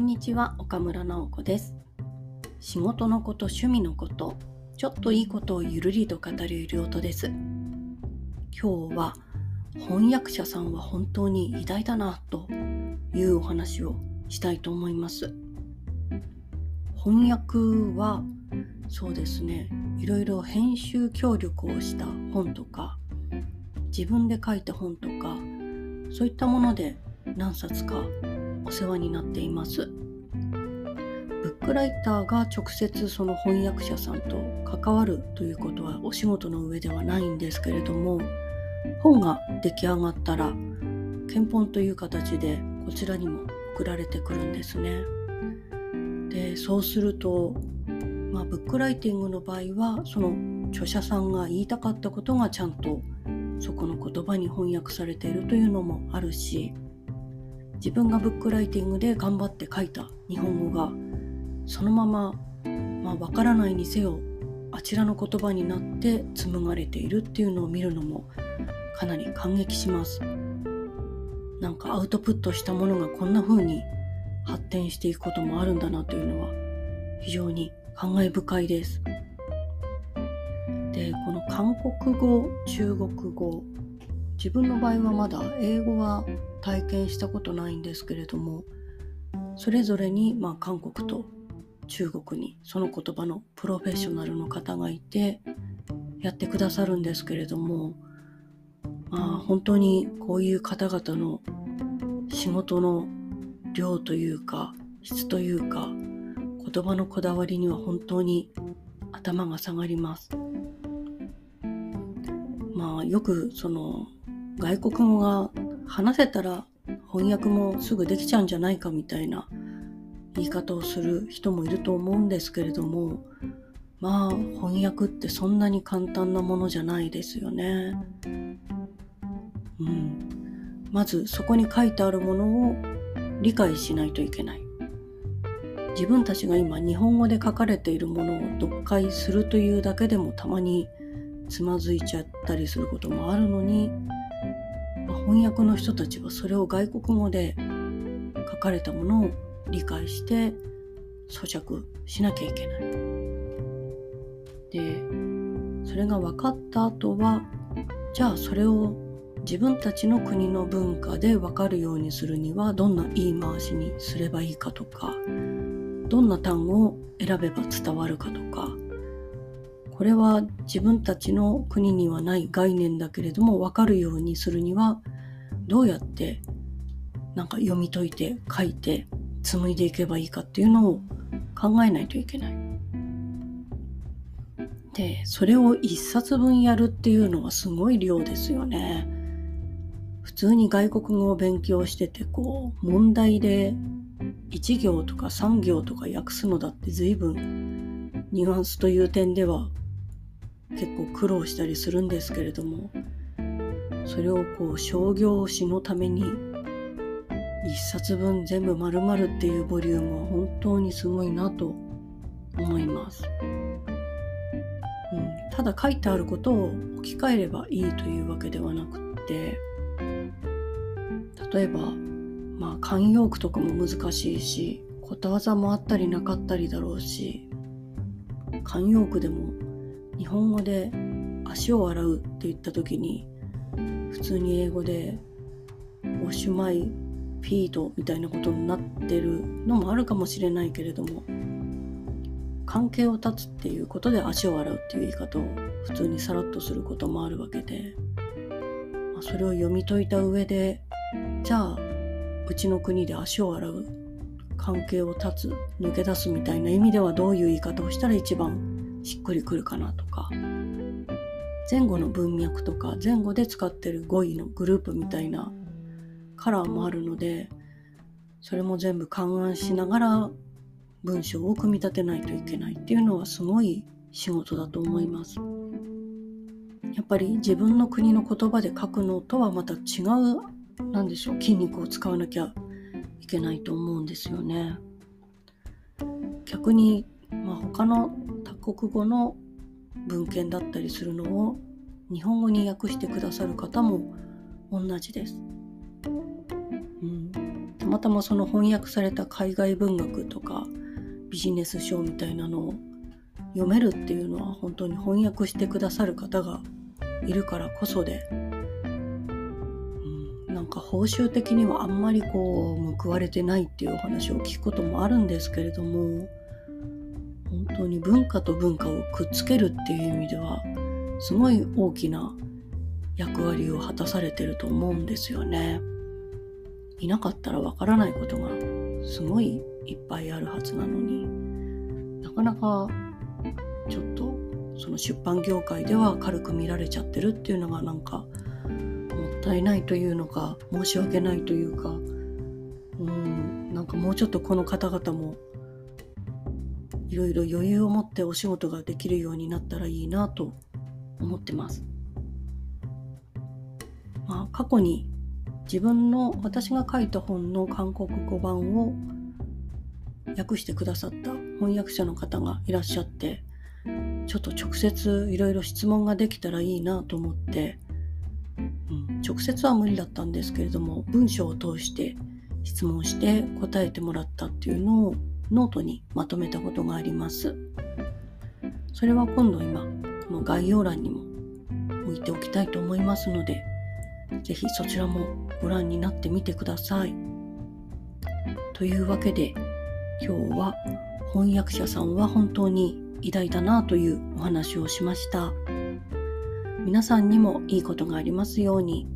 んにちは岡村直子です。仕事のこと趣味のことちょっといいことをゆるりと語るゆる音です。今日は翻訳者さんは本当に偉大だなというお話をしたいと思います。翻訳はそうですねいろいろ編集協力をした本とか自分で書いた本とかそういったもので何冊かお世話になっています。ブックライターが直接その翻訳者さんと関わるということはお仕事の上ではないんですけれども本が出来上がったら検本という形でこちらにも送られてくるんですね。でそうすると、まあ、ブックライティングの場合はその著者さんが言いたかったことがちゃんとそこの言葉に翻訳されているというのもあるし自分がブックライティングで頑張って書いた日本語がそのまままあ分からないにせよあちらの言葉になって紡がれているっていうのを見るのもかなり感激します。なんかアウトプットしたものがこんな風に発展していくこともあるんだなというのは非常に感慨深いです。でこの韓国語中国語自分の場合はまだ英語は体験したことないんですけれどもそれぞれに、まあ、韓国と中国にその言葉のプロフェッショナルの方がいてやってくださるんですけれども、まあ、本当にこういう方々の仕事の量というか質というか言葉のこだわりには本当に頭が下がります。まあよくその外国語が話せたら翻訳もすぐできちゃうんじゃないかみたいな言い方をする人もいると思うんですけれどもまあ翻訳ってそんなに簡単なものじゃないですよね。うん、まずそこに書いてあるものを理解しないといけない。自分たちが今日本語で書かれているものを読解するというだけでもたまにつまずいちゃったりすることもあるのに翻訳の人たちはそれを外国語で書かれたものを理解して咀嚼しなきゃいけない。でそれが分かった後はじゃあそれを自分たちの国の文化で分かるようにするにはどんな言い回しにすればいいかとかどんな単語を選べば伝わるかとかこれは自分たちの国にはない概念だけれども分かるようにするにはどうやってなんか読み解いて書いて紡いでいけばいいかっていうのを考えないといけない。でそれを一冊分やるっていうのはすごい量ですよね。普通に外国語を勉強しててこう問題で1行とか3行とか訳すのだって随分ニュアンスという点では結構苦労したりするんですけれどもそれをこう商業誌のために一冊分全部丸々っていうボリュームは本当にすごいなと思います、うん、ただ書いてあることを置き換えればいいというわけではなくって例えばまあ慣用句とかも難しいしことわざもあったりなかったりだろうし慣用句でも日本語で足を洗うって言った時に普通に英語で「おしまいフィート」みたいなことになってるのもあるかもしれないけれども関係を断つっていうことで足を洗うっていう言い方を普通にさらっとすることもあるわけで、まあ、それを読み解いた上でじゃあうちの国で足を洗う関係を断つ抜け出すみたいな意味ではどういう言い方をしたら一番しっくりくるかなとか前後の文脈とか前後で使ってる語彙のグループみたいなカラーもあるのでそれも全部勘案しながら文章を組み立てないといけないっていうのはすごい仕事だと思います。やっぱり自分の国の言葉で書くのとはまた違うなんでしょう筋肉を使わなきゃいけないと思うんですよね。逆に、まあ、他の国語の文献だったりするのを日本語に訳してくださる方も同じです。うん、たまたまその翻訳された海外文学とかビジネス書みたいなのを読めるっていうのは本当に翻訳してくださる方がいるからこそで、うん、なんか報酬的にはあんまりこう報われてないっていうお話を聞くこともあるんですけれども本当に文化と文化をくっつけるっていう意味ではすごい大きな役割を果たされてると思うんですよね。いなかったらわからないことがすごいいっぱいあるはずなのになかなかちょっとその出版業界では軽く見られちゃってるっていうのがなんかもったいないというのか申し訳ないというかうんなんかもうちょっとこの方々もいろいろ余裕を持ってお仕事ができるようになったらいいなと思ってます。まあ、過去に自分の私が書いた本の韓国語版を訳してくださった翻訳者の方がいらっしゃってちょっと直接いろいろ質問ができたらいいなと思って、うん、直接は無理だったんですけれども文章を通して質問して答えてもらったっていうのをノートにまとめたことがあります。それは今度今この概要欄にも置いておきたいと思いますので是非そちらもご覧になってみてください。というわけで今日は翻訳者さんは本当に偉大だなというお話をしました。皆さんにもいいことがありますように。